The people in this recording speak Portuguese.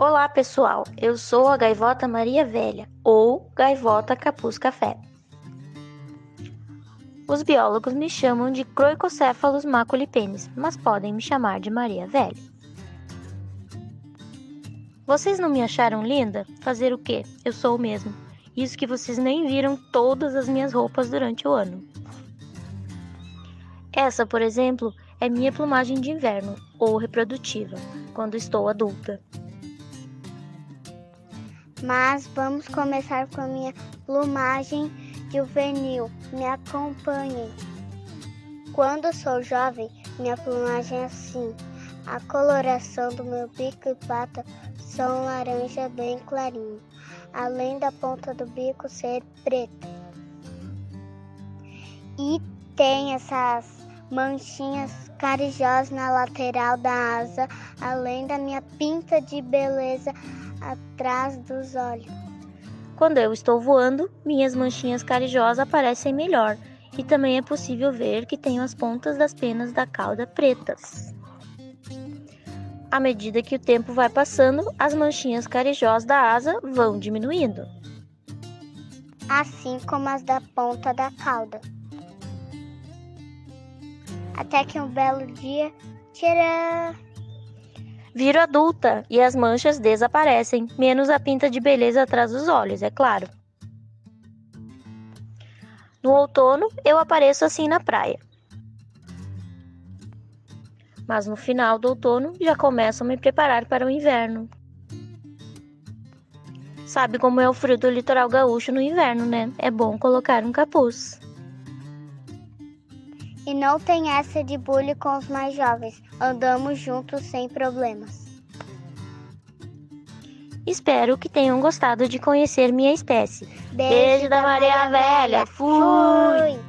Olá, pessoal. Eu sou a gaivota Maria Velha, ou gaivota capuz café. Os biólogos me chamam de Croicocéfalos maculipenes, mas podem me chamar de Maria Velha. Vocês não me acharam linda? Fazer o quê? Eu sou o mesmo. Isso que vocês nem viram todas as minhas roupas durante o ano. Essa, por exemplo, é minha plumagem de inverno ou reprodutiva, quando estou adulta. Mas vamos começar com a minha plumagem juvenil. Me acompanhem. Quando sou jovem, minha plumagem é assim. A coloração do meu bico e pata são laranja bem clarinho, além da ponta do bico ser preta. E tem essas manchinhas carijós na lateral da asa, além da minha pinta de beleza atrás dos olhos. Quando eu estou voando, minhas manchinhas carijós aparecem melhor, e também é possível ver que tenho as pontas das penas da cauda pretas. À medida que o tempo vai passando, as manchinhas carijós da asa vão diminuindo. Assim como as da ponta da cauda. Até que um belo dia, tcharam! Viro adulta e as manchas desaparecem, menos a pinta de beleza atrás dos olhos, é claro. No outono, eu apareço assim na praia. Mas no final do outono já começo a me preparar para o inverno. Sabe como é o frio do litoral gaúcho no inverno, né? É bom colocar um capuz. E não tem essa de bullying com os mais jovens. Andamos juntos sem problemas. Espero que tenham gostado de conhecer minha espécie. Beijo, da Maria Velha. Fui!